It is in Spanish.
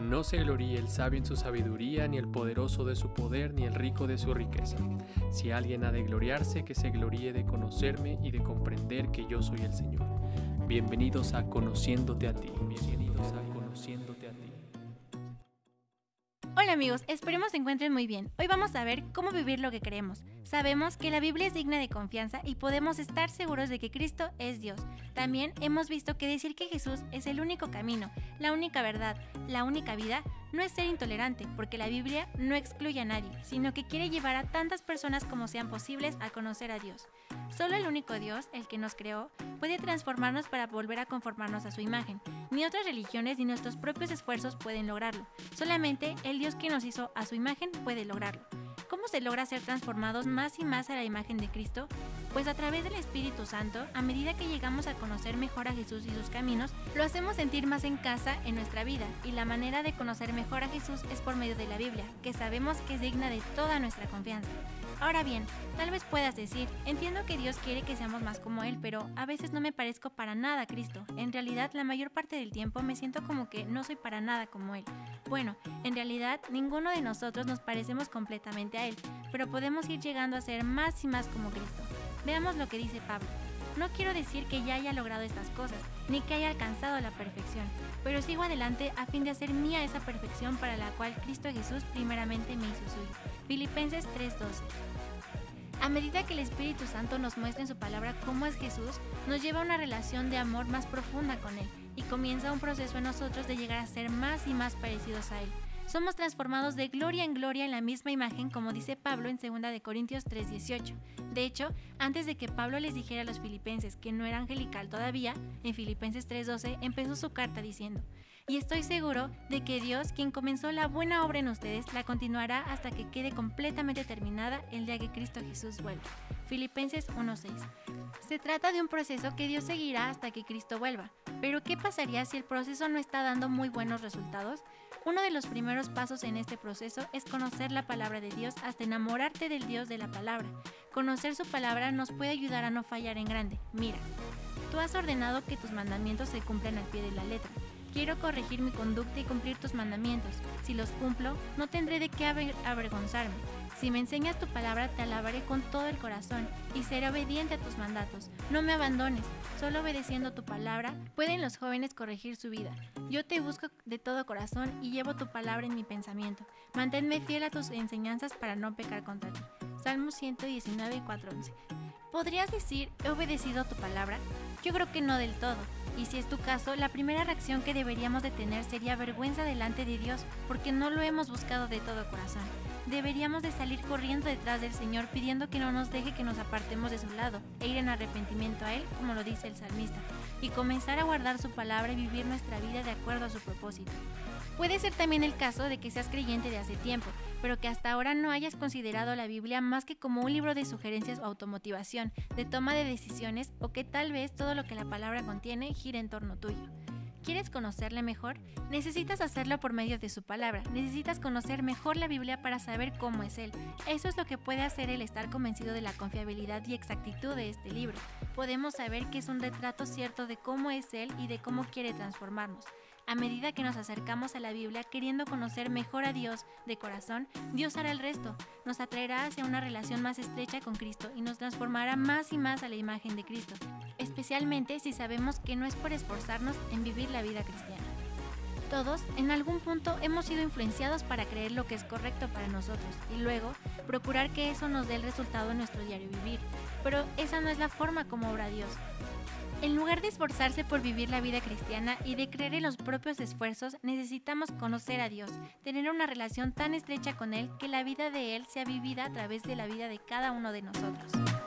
No se gloríe el sabio en su sabiduría, ni el poderoso de su poder, ni el rico de su riqueza. Si alguien ha de gloriarse, que se gloríe de conocerme y de comprender que yo soy el Señor. Bienvenidos a Conociéndote a ti. Bienvenidos a Conociéndote. Hola amigos, esperemos se encuentren muy bien. Hoy vamos a ver cómo vivir lo que creemos. Sabemos que la Biblia es digna de confianza y podemos estar seguros de que Cristo es Dios. También hemos visto que decir que Jesús es el único camino, la única verdad, la única vida, no es ser intolerante, porque la Biblia no excluye a nadie, sino que quiere llevar a tantas personas como sean posibles a conocer a Dios. Solo el único Dios, el que nos creó, puede transformarnos para volver a conformarnos a su imagen. Ni otras religiones ni nuestros propios esfuerzos pueden lograrlo. Solamente el Dios que nos hizo a su imagen puede lograrlo. ¿Cómo se logra ser transformados más y más a la imagen de Cristo? Pues a través del Espíritu Santo, a medida que llegamos a conocer mejor a Jesús y sus caminos, lo hacemos sentir más en casa en nuestra vida y la manera de conocer mejor a Jesús es por medio de la Biblia, que sabemos que es digna de toda nuestra confianza. Ahora bien, tal vez puedas decir, entiendo que Dios quiere que seamos más como Él, pero a veces no me parezco para nada a Cristo. En realidad, la mayor parte del tiempo me siento como que no soy para nada como Él. Bueno, en realidad, ninguno de nosotros nos parecemos completamente a Él, pero podemos ir llegando a ser más y más como Cristo. Veamos lo que dice Pablo. No quiero decir que ya haya logrado estas cosas, ni que haya alcanzado la perfección, pero sigo adelante a fin de hacer mía esa perfección para la cual Cristo Jesús primeramente me hizo suyo. Filipenses 3:12. A medida que el Espíritu Santo nos muestra en su palabra cómo es Jesús, nos lleva a una relación de amor más profunda con Él y comienza un proceso en nosotros de llegar a ser más y más parecidos a Él. Somos transformados de gloria en gloria en la misma imagen, como dice Pablo en 2 de Corintios 3:18. De hecho, antes de que Pablo les dijera a los filipenses que no era angelical todavía, en Filipenses 3:12 empezó su carta diciendo, y estoy seguro de que Dios, quien comenzó la buena obra en ustedes, la continuará hasta que quede completamente terminada el día que Cristo Jesús vuelva. Filipenses 1:6. Se trata de un proceso que Dios seguirá hasta que Cristo vuelva. Pero ¿qué pasaría si el proceso no está dando muy buenos resultados? Uno de los primeros pasos en este proceso es conocer la palabra de Dios hasta enamorarte del Dios de la palabra. Conocer su palabra nos puede ayudar a no fallar en grande. Mira, tú has ordenado que tus mandamientos se cumplan al pie de la letra. Quiero corregir mi conducta y cumplir tus mandamientos. Si los cumplo, no tendré de qué avergonzarme. Si me enseñas tu palabra, te alabaré con todo el corazón y seré obediente a tus mandatos. No me abandones, solo obedeciendo tu palabra pueden los jóvenes corregir su vida. Yo te busco de todo corazón y llevo tu palabra en mi pensamiento. Manténme fiel a tus enseñanzas para no pecar contra ti. Salmo 119, 4:11. ¿Podrías decir, he obedecido tu palabra? Yo creo que no del todo. Y si es tu caso, la primera reacción que deberíamos de tener sería vergüenza delante de Dios porque no lo hemos buscado de todo corazón. Deberíamos de salir corriendo detrás del Señor pidiendo que no nos deje que nos apartemos de su lado e ir en arrepentimiento a Él, como lo dice el salmista, y comenzar a guardar su palabra y vivir nuestra vida de acuerdo a su propósito. Puede ser también el caso de que seas creyente de hace tiempo, pero que hasta ahora no hayas considerado la Biblia más que como un libro de sugerencias o automotivación, de toma de decisiones o que tal vez todo lo que la palabra contiene gire en torno tuyo. ¿Quieres conocerle mejor? Necesitas hacerlo por medio de su palabra. Necesitas conocer mejor la Biblia para saber cómo es Él. Eso es lo que puede hacer el estar convencido de la confiabilidad y exactitud de este libro. Podemos saber que es un retrato cierto de cómo es Él y de cómo quiere transformarnos. A medida que nos acercamos a la Biblia queriendo conocer mejor a Dios de corazón, Dios hará el resto. Nos atraerá hacia una relación más estrecha con Cristo y nos transformará más y más a la imagen de Cristo, especialmente si sabemos que no es por esforzarnos en vivir la vida cristiana. Todos, en algún punto, hemos sido influenciados para creer lo que es correcto para nosotros y luego procurar que eso nos dé el resultado en nuestro diario vivir. Pero esa no es la forma como obra Dios. En lugar de esforzarse por vivir la vida cristiana y de creer en los propios esfuerzos, necesitamos conocer a Dios, tener una relación tan estrecha con Él que la vida de Él sea vivida a través de la vida de cada uno de nosotros.